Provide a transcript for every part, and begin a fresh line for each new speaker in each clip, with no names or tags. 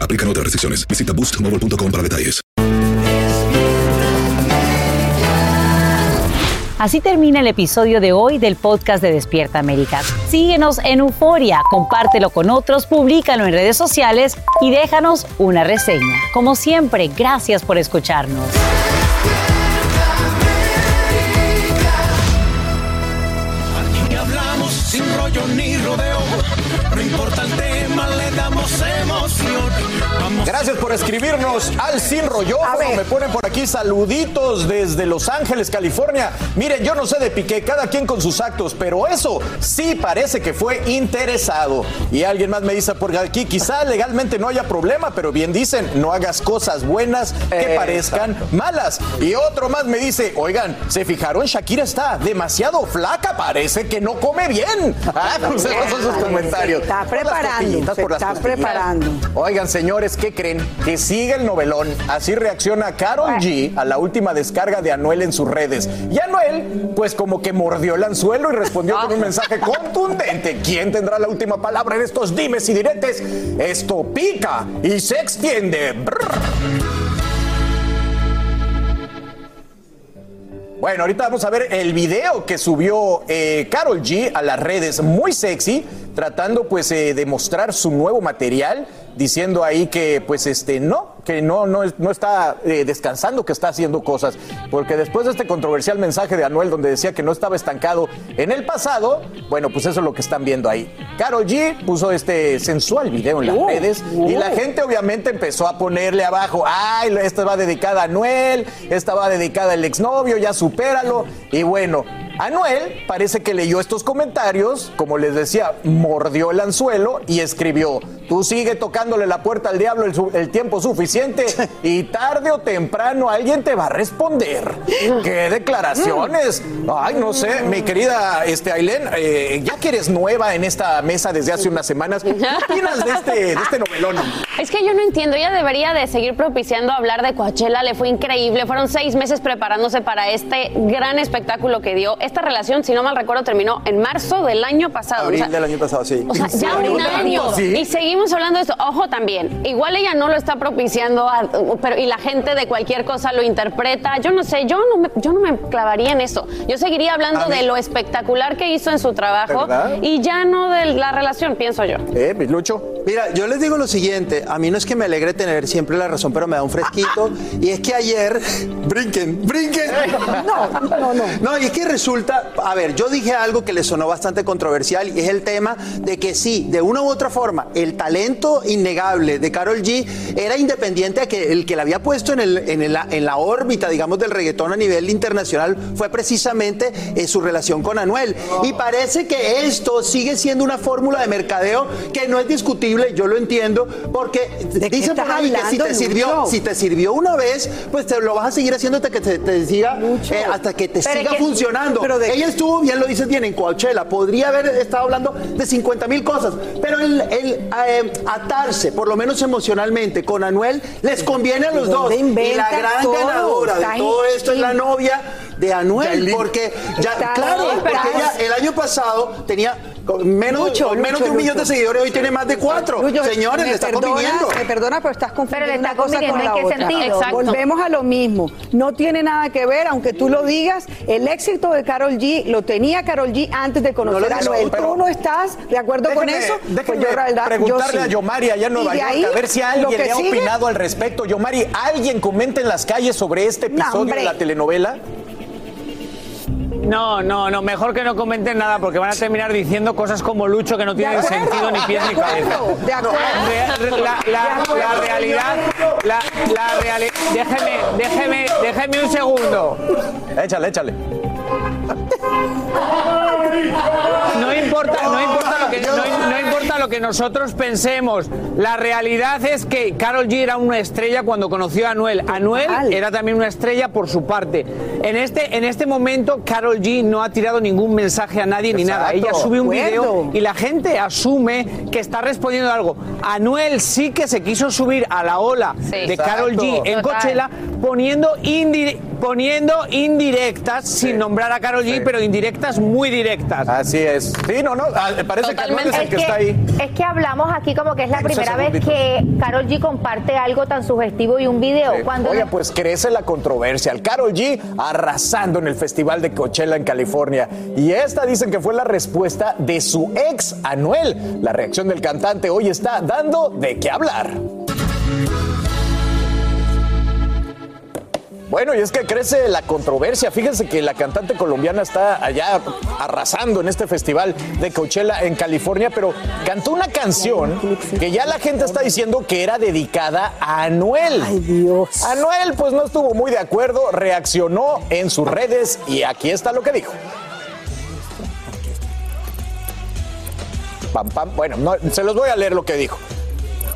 Aplican otras restricciones. Visita boostmobile.com para detalles.
Así termina el episodio de hoy del podcast de Despierta América. Síguenos en Euforia, compártelo con otros, públicalo en redes sociales y déjanos una reseña. Como siempre, gracias por escucharnos.
Aquí hablamos sin rollo ni rodeo.
Gracias por escribirnos al Sin Rollo. Me ponen por aquí saluditos desde Los Ángeles, California. Miren, yo no sé de Piqué, cada quien con sus actos, pero eso sí parece que fue interesado. Y alguien más me dice por aquí, quizá legalmente no haya problema, pero bien dicen, no hagas cosas buenas que parezcan malas. Y otro más me dice, oigan, ¿se fijaron? Shakira está demasiado flaca, parece que no come bien. Ah, pues esos son sus comentarios.
Se está preparando, se está preparando.
Oigan, señores, ¿qué creen? Que sigue el novelón. Así reacciona Carol G a la última descarga de Anuel en sus redes. Y Anuel, pues como que mordió el anzuelo y respondió con un mensaje contundente. ¿Quién tendrá la última palabra en estos dimes y diretes? Esto pica y se extiende. Bueno, ahorita vamos a ver el video que subió eh, Carol G a las redes, muy sexy, tratando pues eh, de mostrar su nuevo material, diciendo ahí que pues este no, que no, no, no está eh, descansando, que está haciendo cosas, porque después de este controversial mensaje de Anuel donde decía que no estaba estancado en el pasado, bueno, pues eso es lo que están viendo ahí. Carol G puso este sensual video en las redes y la gente obviamente empezó a ponerle abajo, ay, esta va dedicada a Anuel, esta va dedicada al exnovio, ya supéralo. Y bueno, Anuel parece que leyó estos comentarios, como les decía, mordió el anzuelo y escribió, tú sigue tocándole la puerta al diablo el, su- el tiempo suficiente y tarde o temprano alguien te va a responder. ¡Qué declaraciones! Ay, no sé, mi querida este, Ailén, eh, ya que eres nueva en esta mesa desde hace unas semanas, ¿qué opinas de este, de este novelón?
Es que yo no entiendo, ella debería de seguir propiciando hablar de Coachella, le fue increíble, fueron seis meses preparándose para este gran espectáculo que dio. Esta relación, si no mal recuerdo, terminó en marzo del año pasado.
Abril
O sea,
del año pasado, sí.
o sea, ya un año.
Sí.
Y seguimos hablando de esto. Ojo también, igual ella no lo está propiciando, a- pero y la gente de cualquier cosa lo interpreta. Yo no sé, yo no me, yo no me clavaría en eso. Yo seguiría hablando de lo espectacular que hizo en su trabajo
¿Verdad?
y ya no de la relación, pienso yo.
¿Eh, mi Lucho?
Mira, yo les digo lo siguiente, a mí no es que me alegre tener siempre la razón, pero me da un fresquito. y es que ayer, brinquen, brinquen.
No, no, no.
No, y es que resulta, a ver, yo dije algo que le sonó bastante controversial y es el tema de que sí, de una u otra forma, el talento innegable de Carol G era independiente a que el que la había puesto en, el, en, el- en la órbita, digamos, del reggaetón a nivel internacional fue precisamente eh, su relación con Anuel. Y parece que esto sigue siendo una fórmula de mercadeo que no es discutible, yo lo entiendo, porque
qué
dicen por ahí que si te sirvió,
Lucho?
si te sirvió una vez, pues te lo vas a seguir haciendo hasta que te, siga, eh, hasta que te
Pero
siga
que-
funcionando. Ejemplo,
pero de-
ella estuvo, bien lo dices bien, en Coachella. Podría haber estado hablando de 50 mil cosas. Pero el, el, eh, atarse, por lo menos emocionalmente, con Anuel, les conviene a los
¿De
dos. Y la gran
todo?
ganadora de todo esto es la novia de Anuel.
Yailin.
Porque, ya, claro, porque ella el año pasado tenía menos,
Lucho,
con menos
Lucho,
de un millón de seguidores, hoy tiene más de cuatro.
Lucho,
Señores,
me
le está conviniendo.
Me perdona, pero estás confundiendo
Pero le está
una cosa con la
¿en qué
otra.
sentido?
Exacto.
Volvemos a lo mismo. No tiene nada que ver, aunque tú lo digas, el éxito de Carol G lo tenía Carol G antes de conocer
No
a Noel.
pero-
¿Tú no estás de acuerdo con eso? pues yo, la verdad,
preguntarle
yo sí.
a Yomari allá en Nueva York
ahí,
a ver si alguien le ha
sigue-
opinado al respecto. Yomari, ¿alguien comenta en las calles sobre este episodio de la telenovela?
No, no, no, mejor que no comenten nada porque van a terminar diciendo cosas como Lucho que no tienen
acuerdo,
sentido ni pies ni cabeza.
acuerdo, de acuerdo.
La, la- la realidad, la, la realidad, déjeme, déjeme, déjeme un segundo.
Échale, échale.
No importa, no importa lo que, no, no importa lo que nosotros pensemos. La realidad es que Carol G era una estrella cuando conoció a Anuel. Anuel era también una estrella por su parte. En este, en este momento, Carol G no ha tirado ningún mensaje a nadie ni nada. Ella sube un
De
video y la gente asume que está respondiendo algo. Anuel sí que se quiso subir a la ola
Sí.
de Carol G en
Total.
Coachella poniendo, indi- poniendo indirectas, sin nombrar a Carol G,
Sí.
pero indirectas muy directas.
Así es. Sí, no, no. ah, Parece que Anuel es el
Es
que,
que,
está ahí.
es que hablamos aquí como que es la primera vez que Carol G comparte algo tan sugestivo y un video.
Sí.
Cuando
Oye,
no-
pues crece la controversia. El Carol G arrasando en el Festival de Coachella en California. Y esta dicen que fue la respuesta de su ex Anuel. La reacción del cantante hoy está dando de qué hablar. Bueno, y es que crece la controversia. Fíjense que la cantante colombiana está allá arrasando en este festival de Coachella en California, pero cantó una canción que ya la gente está diciendo que era dedicada a Anuel.
Ay, Dios.
Anuel pues no estuvo muy de acuerdo, reaccionó en sus redes y aquí está lo que dijo. Pam, pam. Bueno, no, se los voy a leer lo que dijo.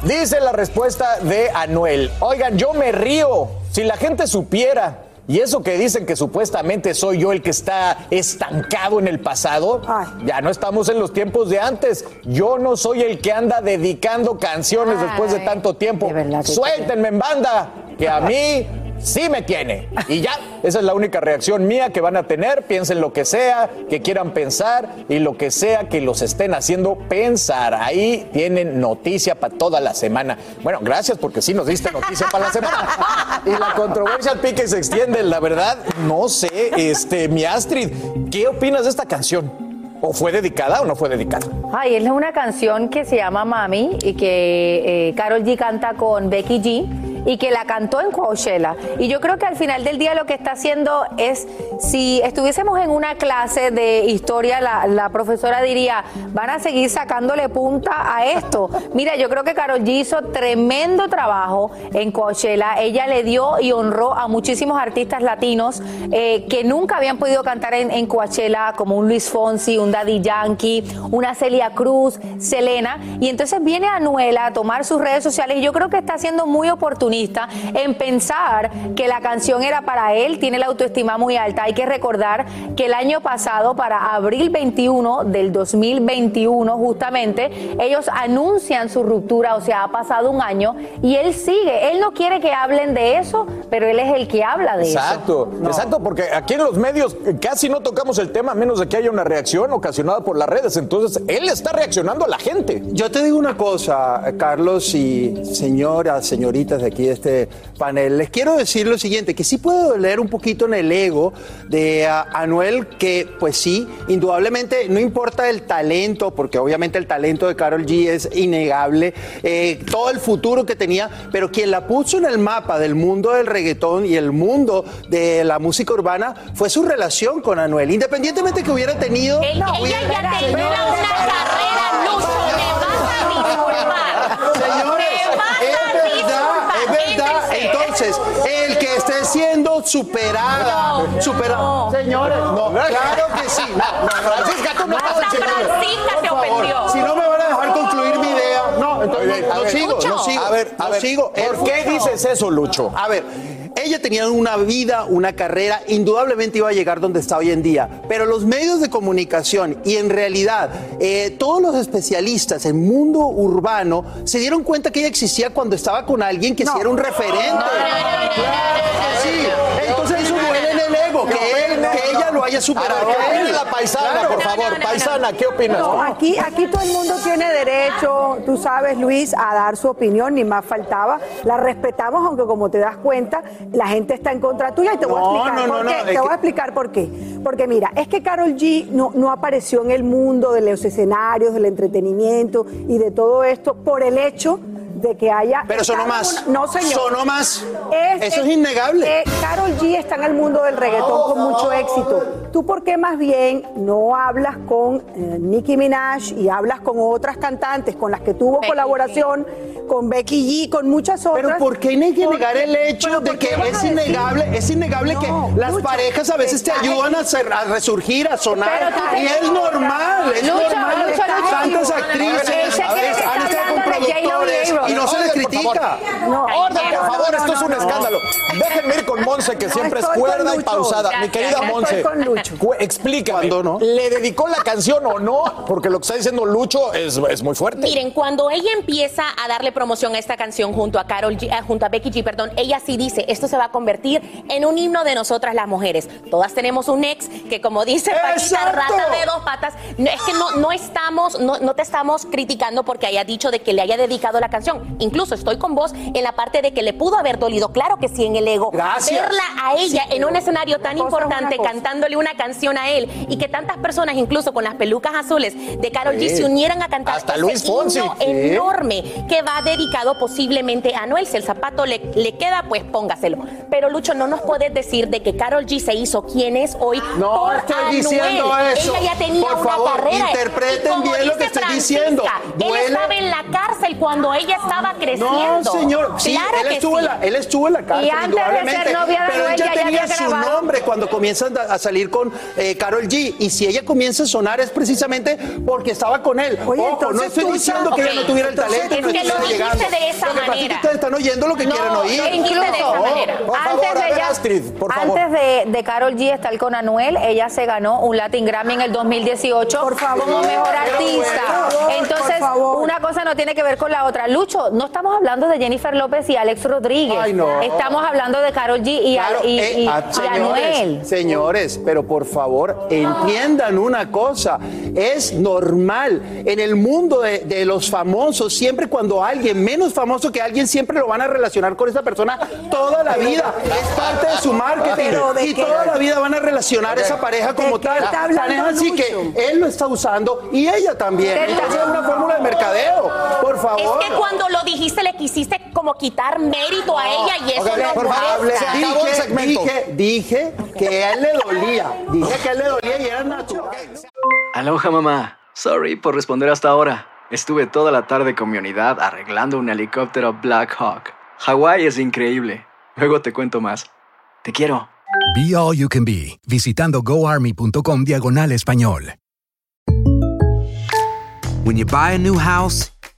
Dice la respuesta de Anuel. Oigan, yo me río. Si la gente supiera. Y eso que dicen que supuestamente soy yo el que está estancado en el pasado,
Ay.
ya no estamos en los tiempos de antes. Yo no soy el que anda dedicando canciones después de tanto tiempo.
de verdad
Suéltenme en banda, que a mí sí me tiene. Y ya, esa es la única reacción mía que van a tener. Piensen lo que sea, que quieran pensar y lo que sea que los estén haciendo pensar. Ahí tienen noticia para toda la semana. Bueno, gracias porque sí nos diste noticia para la semana. Y la controversia al pique se extiende. La verdad, no sé, este, mi Astrid, ¿qué opinas de esta canción? ¿O fue dedicada o no fue dedicada?
Ay, es una canción que se llama Mami y que eh, Carol G canta con Becky G y que la cantó en Coachella. Y yo creo que al final del día lo que está haciendo es, si estuviésemos en una clase de historia, la, profesora diría, van a seguir sacándole punta a esto. Mira, yo creo que Carol G hizo tremendo trabajo en Coachella. Ella le dio y honró a muchísimos artistas latinos eh, que nunca habían podido cantar en, en Coachella, como un Luis Fonsi, un Daddy Yankee, una Celia Cruz, Selena. Y entonces viene Anuela a tomar sus redes sociales y yo creo que está siendo muy oportunista en pensar que la canción era para él, tiene la autoestima muy alta. Hay que recordar que el año pasado, para abril 21 del 2021, justamente, ellos anuncian su ruptura, o sea, ha pasado un año y él sigue. Él no quiere que hablen de eso, pero él es el que habla de
Exacto,
eso.
exacto, porque aquí en los medios casi no tocamos el tema a menos de que haya una reacción ocasionada por las redes. Entonces, él está reaccionando a la gente.
Yo te digo una cosa, Carlos y señoras, señoritas de aquí de este panel. Les quiero decir lo siguiente, que sí puede doler un poquito en el ego de ah, Anuel, que pues sí, indudablemente no importa el talento, porque obviamente el talento de Carol G es innegable, eh, todo el futuro que tenía, pero quien la puso en el mapa del mundo del reggaetón y el mundo de la música urbana fue su relación con Anuel, independientemente que hubiera tenido...
ella
hubiera-
ya tenía una carrera, Lucho, me vas a disculpar.
Señores,
Me vas
es
a
verdad,
disculpar.
es verdad.
Ese-
Entonces, el que esté siendo superada,
No,
superada.
no.
Señores, no, claro que sí. No, no,
Francisca, tú no nada.
Francisca se
Por favor,
ofendió.
Si no me van a dejar concluir mi idea, no, entonces no, sigo, no sigo.
A ver, a ver,
sigo.
¿por qué dices eso, Lucho?
A ver, ella tenía una vida, una carrera, indudablemente iba a llegar donde está hoy en día. Pero los medios de comunicación y en realidad eh, todos los especialistas en mundo urbano se dieron cuenta que ella existía cuando estaba con alguien que sí era un referente. Sí, entonces eso duele en el ego, que, él- que ella lo haya superado.
A ver, ¿qué
a él.
opina la paisana, por favor? Paisana, ¿qué opinas?
No, aquí, aquí todo el mundo tiene derecho, tú sabes, Luis, a dar su opinión, ni más faltaba. La respetamos, aunque como te das cuenta, la gente está en contra tuya y te voy a explicar
no,
por qué. te voy a explicar por qué. Porque mira, es que Carol G no, no apareció en el mundo de los escenarios, del entretenimiento y de todo esto por el hecho de que haya...
Pero sonó más.
una- no, señor.
Sonó más. Eso es innegable.
eh, Carol G está en el mundo del reggaetón con mucho éxito. ¿Tú por qué más bien no hablas con eh, Nicki Minaj y hablas con otras cantantes con las que tuvo colaboración, con Becky G, con muchas otras?
Pero ¿por qué hay que
¿Por
negar el hecho
¿Pero
de que es innegable, es innegable
No,
que las parejas a veces te ayudan a, ser- a resurgir, a sonar? Y es normal, es normal.
Lucho.
Tantas actrices han estado
y
productores
A-Rod.
y no se les critica.
Orden, por favor, esto es un escándalo. Déjenme ir con Monse, que siempre es cuerda y pausada. Mi querida. Monse, explícame. ¿Le dedicó la canción o no? Porque lo que está diciendo Lucho es, es muy fuerte.
Miren, cuando ella empieza a darle promoción a esta canción junto a Carol G- eh, junto a Becky G, perdón, ella sí dice, esto se va a convertir en un himno de nosotras las mujeres. Todas tenemos un ex que como dice Paquita, rata de dos patas, no, es que no, no estamos, no, no te estamos criticando porque haya dicho de que le haya dedicado la canción. Incluso estoy con vos en la parte de que le pudo haber dolido, claro que sí, en el ego.
Gracias.
Verla a ella en un escenario tan
una
importante cantándole una canción a él y que tantas personas, incluso con las pelucas azules de Carol G, se unieran a cantar
Hasta
ese
Luis Fonsi.
himno
Sí.
enorme que va dedicado posiblemente a Noel. Si el zapato le, le queda, pues póngaselo. Pero Lucho, no nos puedes decir de que Carol G se hizo quien es hoy
No
por
estoy
Anuel.
diciendo eso.
Ella ya tenía
Por
una
favor,
carrera.
interpreten bien lo que estoy diciendo. Duele.
Él estaba en la cárcel cuando ella estaba creciendo.
No, señor. Sí,
claro
él,
que
estuvo en
sí.
la, él estuvo en la cárcel,
Y antes de ser novia de
pero
Anuel,
ella
ya- ya
tenía
había
su
grabado.
nombre cuando comienzan a salir con eh, Carol G. Y si ella comienza a sonar es precisamente porque estaba con él.
Oye,
Ojo, no
entonces
estoy diciendo que ella no tuviera el
entonces
talento y
es
no
que lo
llegando.
de esa
lo que es ustedes están oyendo lo que
No,
quieren oír.
de esa manera.
Por favor,
antes de ella-
Astrid, por favor.
Antes de, de Carol G estar con Anuel, ella se ganó un Latin Grammy en el 2018
Por favor.
como mejor artista. Entonces,
por favor.
una cosa no tiene que ver con la otra. Lucho, no estamos hablando de Jennifer López y Alex Rodríguez.
Ay, no.
Estamos hablando de Carol G y,
Claro,
y-
eh,
y-
ah,
y
señores,
Anuel.
señores, pero por favor entiendan una cosa, es normal en el mundo de, de los famosos, siempre cuando alguien menos famoso que alguien siempre lo van a relacionar con esa persona toda la vida, es parte de su marketing
Pero ¿de
y toda la vida van a relacionar esa pareja como tal, Tan es así
Lucho?
que él lo está usando y ella también,
¿Qué
entonces es una fórmula de mercadeo, por favor.
Es que cuando lo dijiste le quisiste como quitar mérito a ella y eso
Ok,
no
por favor,
molesta.
se acabó el
Dije,
segmento.
dije, dije que a él le dolía. Dije que a él le dolía y era natural.
Aloha mamá. Sorry por responder hasta ahora. Estuve toda la tarde con mi unidad arreglando un helicóptero Black Hawk. Hawái es increíble. Luego te cuento más. Te quiero.
Be All You Can Be, visitando goarmy.com diagonal español.
When you buy a new house,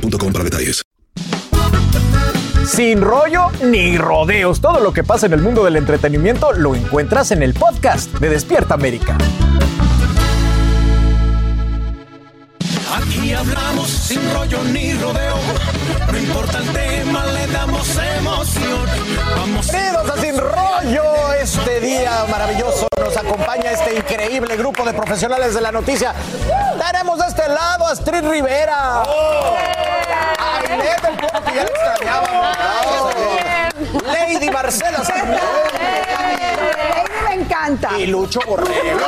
boostmobile.com para detalles.
Sin rollo ni rodeos. Todo lo que pasa en el mundo del entretenimiento lo encuentras en el podcast de Despierta América.
Aquí hablamos sin rollo ni rodeo. No importa el tema, le damos emoción. Vamos
Bienvenidos a Sin Rollo. Día maravilloso nos acompaña este increíble grupo de profesionales de la noticia. Tenemos de este lado a Astrid Rivera. A Inés del que ya le. Lady Marcela Santos.
me encanta.
Y Lucho Borrego.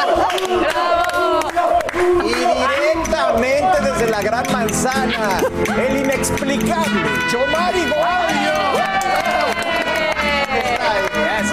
Y directamente desde la Gran Manzana, el inexplicable Yomari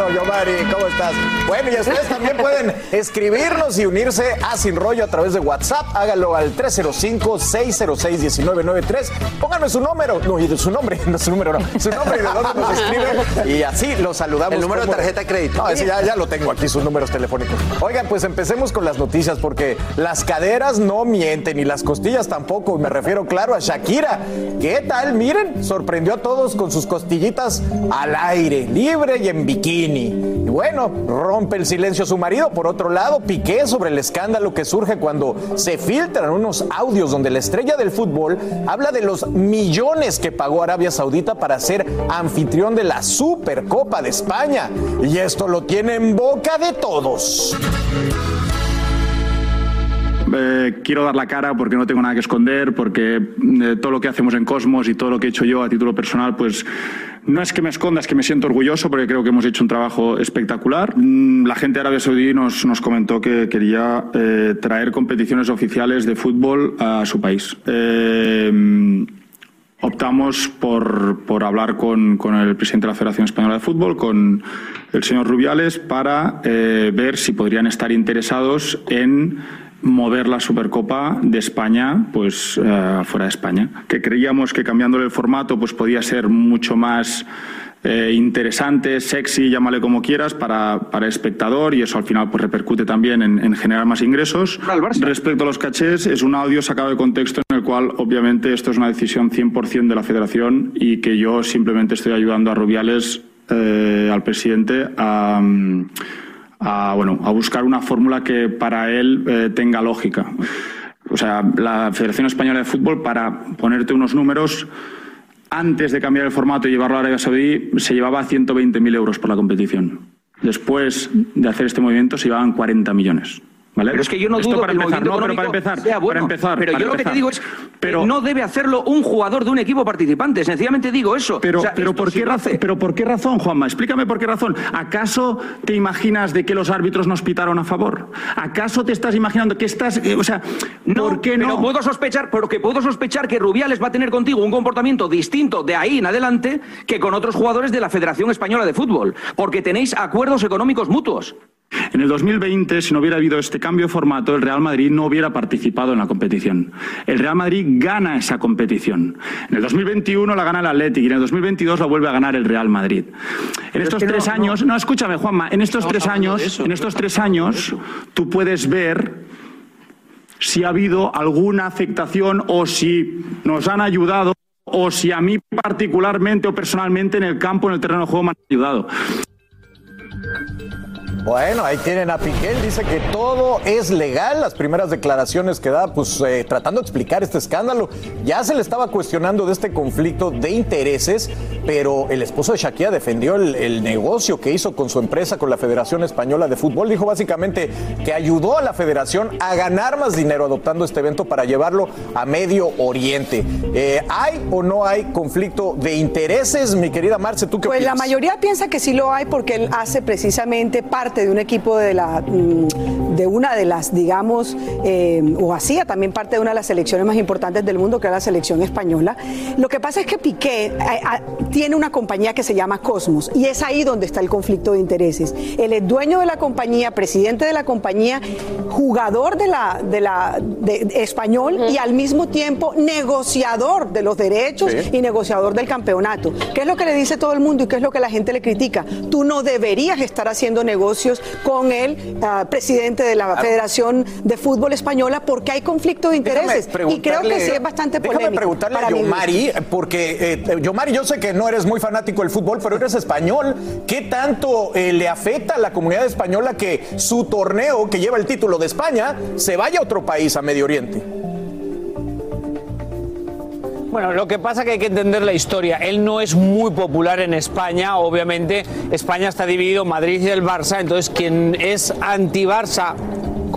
Eso, Yomari, ¿cómo estás? Bueno, y ustedes también pueden escribirnos y unirse a Sin Rollo a través de WhatsApp. Hágalo al 305-606-1993. Pónganme su número, no, y su nombre, no su número, no, su nombre y de dónde nos escribe. Y así lo saludamos.
El número de tarjeta de crédito.
No, ese ya, ya lo tengo aquí, sus números telefónicos. Oigan, pues empecemos con las noticias, porque las caderas no mienten y las costillas tampoco. Me refiero, claro, a Shakira. ¿Qué tal? Miren, sorprendió a todos con sus costillitas al aire, libre y en bikini. Y bueno, rompe el silencio su marido. Por otro lado, Piqué sobre el escándalo que surge cuando se filtran unos audios donde la estrella del fútbol habla de los millones que pagó Arabia Saudita para ser anfitrión de la Supercopa de España. Y esto lo tiene en boca de todos.
Eh, quiero dar la cara porque no tengo nada que esconder, porque eh, todo lo que hacemos en Cosmos y todo lo que he hecho yo a título personal, pues no es que me esconda, es que me siento orgulloso porque creo que hemos hecho un trabajo espectacular. Mm, La gente de Arabia Saudí nos, nos comentó que quería eh, traer competiciones oficiales de fútbol a su país. Eh, optamos por, por hablar con, con el presidente de la Federación Española de Fútbol, con el señor Rubiales, para ver si podrían estar interesados en mover la Supercopa de España pues eh, fuera de España que creíamos que cambiándole el formato pues podía ser mucho más eh, interesante, sexy, llámale como quieras, para, para el espectador y eso al final pues repercute también en, en generar más ingresos. Respecto a los cachés, es un audio sacado de contexto en el cual obviamente esto es una decisión 100% de la federación y que yo simplemente estoy ayudando a Rubiales, eh, al presidente, a... mm, a, bueno, a buscar una fórmula que para él eh, tenga lógica. O sea, la Federación Española de Fútbol, para ponerte unos números, antes de cambiar el formato y llevarlo a Arabia Saudí, se llevaba 120.000 euros por la competición. Después de hacer este movimiento, se llevaban 40 millones. ¿Vale?
Pero es que yo no
Esto
dudo
para
que el
empezar,
movimiento
no, pero para empezar,
sea bueno.
para empezar,
pero
para
yo lo que te digo es
Pero-
que no debe hacerlo un jugador de un equipo participante. Sencillamente digo eso.
Pero,
O sea,
pero, ¿por qué razón,
hace.
pero ¿por qué razón, Juanma? Explícame por qué razón. ¿Acaso te imaginas de que los árbitros nos pitaron a favor? ¿Acaso te estás imaginando que estás... eh, o sea, ¿por qué
Pero
no?
puedo sospechar, porque puedo sospechar que Rubiales va a tener contigo un comportamiento distinto de ahí en adelante que con otros jugadores de la Federación Española de Fútbol, porque tenéis acuerdos económicos mutuos.
En el 2020, si no hubiera habido este cambio de formato, el Real Madrid no hubiera participado en la competición. El Real Madrid gana esa competición. En el 2021 la gana el Athletic y en el 2022 la vuelve a ganar el Real Madrid. En estos
es que no,
tres
no.
años, no, escúchame, Juanma, en estos
Estamos
tres años,
eso,
en estos tres años, tú puedes ver si ha habido alguna afectación o si nos han ayudado o si a mí particularmente o personalmente en el campo, en el terreno de juego me han ayudado.
Bueno, ahí tienen a Piqué, él dice que todo es legal, las primeras declaraciones que da, pues eh, tratando de explicar este escándalo. Ya se le estaba cuestionando de este conflicto de intereses, pero el esposo de Shakira defendió el, el negocio que hizo con su empresa, con la Federación Española de Fútbol. Dijo básicamente que ayudó a la federación a ganar más dinero adoptando este evento para llevarlo a Medio Oriente. Eh, ¿Hay o no hay conflicto de intereses, mi querida Marce? ¿Tú qué
Pues la mayoría piensa que sí lo hay porque él hace precisamente parte de un equipo de la mm, de una de las, digamos, eh, o hacía también parte de una de las selecciones más importantes del mundo, que era la selección española. Lo que pasa es que Piqué eh, ah, tiene una compañía que se llama Cosmos y es ahí donde está el conflicto de intereses. Él es dueño de la compañía, presidente de la compañía, jugador de la, de la de- de español y al mismo tiempo negociador de los derechos
Sí.
y negociador del campeonato. ¿Qué es lo que le dice todo el mundo y qué es lo que la gente le critica? Tú no deberías estar haciendo negocios con el ah, presidente de la Federación de Fútbol Española porque hay conflicto de intereses. Y creo que sí es bastante
Déjame
polémico.
preguntarle a
para gusto.
Yomari, porque eh, Yomari, yo sé que no eres muy fanático del fútbol, pero eres español. ¿Qué tanto eh, le afecta a la comunidad española que su torneo, que lleva el título de España, se vaya a otro país, a Medio Oriente?
Bueno, lo que pasa es que hay que entender la historia. Él no es muy popular en España, obviamente. España está dividido Madrid y el Barça, entonces quien es anti-Barça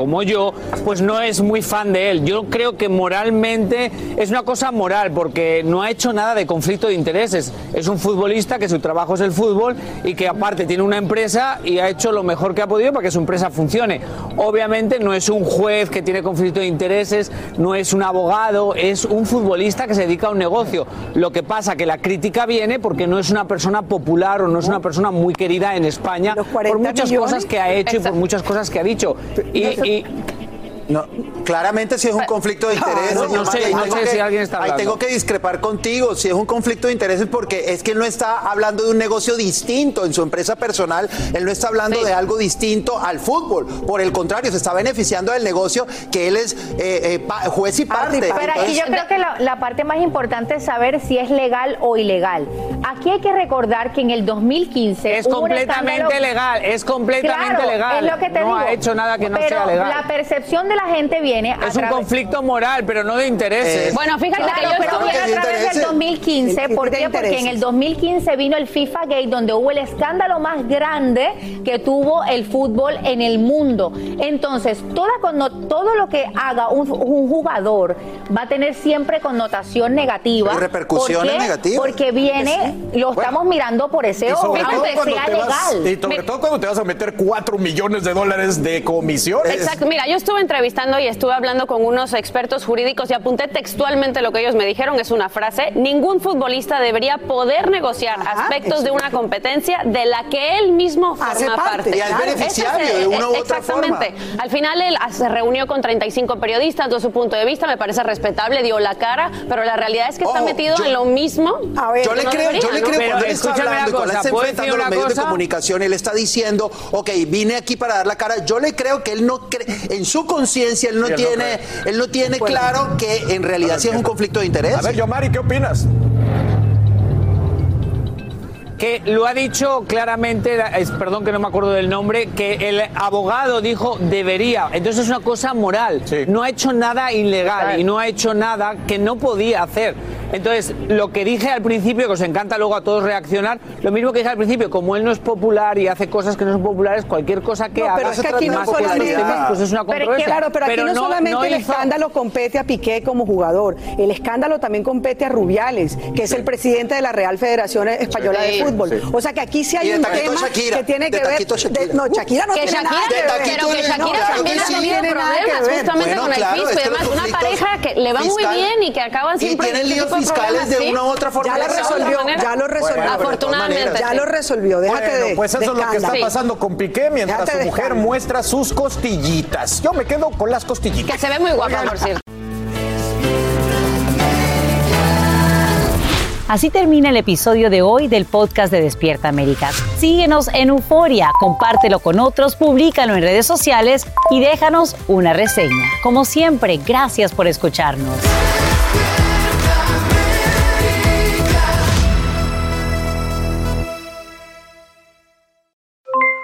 como yo, pues no es muy fan de él. Yo creo que moralmente es una cosa moral, porque no ha hecho nada de conflicto de intereses. Es un futbolista que su trabajo es el fútbol y que aparte tiene una empresa y ha hecho lo mejor que ha podido para que su empresa funcione. Obviamente no es un juez que tiene conflicto de intereses, no es un abogado, es un futbolista que se dedica un negocio. Lo que pasa que la crítica viene porque no es una persona popular o no es una persona muy querida en España por muchas cosas que ha hecho y por muchas cosas que ha dicho. Y, y-
No, claramente si es un conflicto de intereses.
no, no sé,
ahí
no sé
que-
si alguien está
Ahí
hablando.
tengo que discrepar contigo. Si es un conflicto de intereses, porque es que él no está hablando de un negocio distinto en su empresa personal. Él no está hablando de algo distinto al fútbol. Por el contrario, se está beneficiando del negocio que él es eh, eh, pa- juez y parte.
Pero aquí
Entonces-
yo creo que la, la parte más importante es saber si es legal o ilegal. Aquí hay que recordar que en el 2015
Es completamente
escándalo-
legal, es completamente
Claro,
legal.
Es lo que te
No
digo.
ha hecho nada que no
Pero
sea legal.
La percepción de la gente viene a
Es un conflicto moral, pero no de intereses.
Bueno, fíjate que
Claro,
yo
pero
estuve-
viene a través del 2015.
El-
¿Por qué? Porque en el 2015 vino el FIFA Gate, donde hubo el escándalo más grande que tuvo el fútbol en el mundo. Entonces, toda todo lo que haga un, un jugador va a tener siempre connotación negativa.
Y repercusiones
¿Por qué?
negativas.
Porque viene, lo estamos mirando por ese ojo, aunque sea
vas,
legal.
y sobre todo cuando te vas a meter 4 millones de dólares de comisiones.
Exacto, mira, yo estuve entrevistando y estuve hablando con unos expertos jurídicos y apunté textualmente lo que ellos me dijeron, es una frase, ningún futbolista debería poder negociar aspectos de una competencia de la que él mismo forma
Hace parte,
parte.
y es
Claro.
beneficiario
es,
de una u otra
Exactamente. Al final él se reunió con 35 periodistas, dio su punto de vista, me parece respetable, dio la cara, pero la realidad es que está
Oh,
metido
yo-
en lo mismo.
yo le
no
creo,
debería,
yo le
¿no?
creo
Pero
cuando él está
escúchame
hablando,
una
cuando él
cosa,
está
¿puedo
enfrentando a los medios de
cosa?
comunicación, él está diciendo, ok, vine aquí para dar la cara. Yo le creo que él no cree, en su conciencia, él no
Sí, él no
tiene, él no tiene
Bueno.
claro que en realidad sí es un conflicto de interés.
A ver, Yomari, ¿qué opinas?
que lo ha dicho claramente, es- perdón que no me acuerdo del nombre, que el abogado dijo debería. Entonces es una cosa moral. No ha hecho nada ilegal y no ha hecho nada que no podía hacer. Entonces, lo que dije al principio, que os encanta luego a todos reaccionar, lo mismo que dije al principio, como él no es popular y hace cosas que no son populares, cualquier cosa que
No,
haga
pero es que aquí no
más que estos
solamente,
temas, pues es una
pero,
controversia.
claro, pero aquí no, solamente
no
el
hizo-
escándalo compete a Piqué como jugador, el escándalo también compete a Rubiales, que es el presidente de la Real Federación Española
Sí,
de Fútbol.
sí.
O sea que aquí sí hay un tema
Shakira,
que tiene
de
que ver.
taquito Shakira.
de- no, Shakira no
que
tiene
Shakira,
nada que
de
ver.
pero que Shakira también ha tenido problemas justamente
Bueno,
con el fisco y
es que
demás.
los
Una pareja que le va muy bien y que acaban siempre
fiscales de
¿sí?
una u otra forma.
Ya lo resolvió, ya lo.
Bueno,
Afortunadamente.
Ya lo resolvió, déjate
Bueno,
de
pues eso
de
es lo que está pasando con Piqué mientras
Déjate
su mujer muestra sus costillitas. Yo me quedo con las costillitas.
Que se ve muy guapa, por cierto.
Así termina el episodio de hoy del podcast de Despierta América. Síguenos en Euforia, compártelo con otros, públicalo en redes sociales y déjanos una reseña. Como siempre, gracias por escucharnos.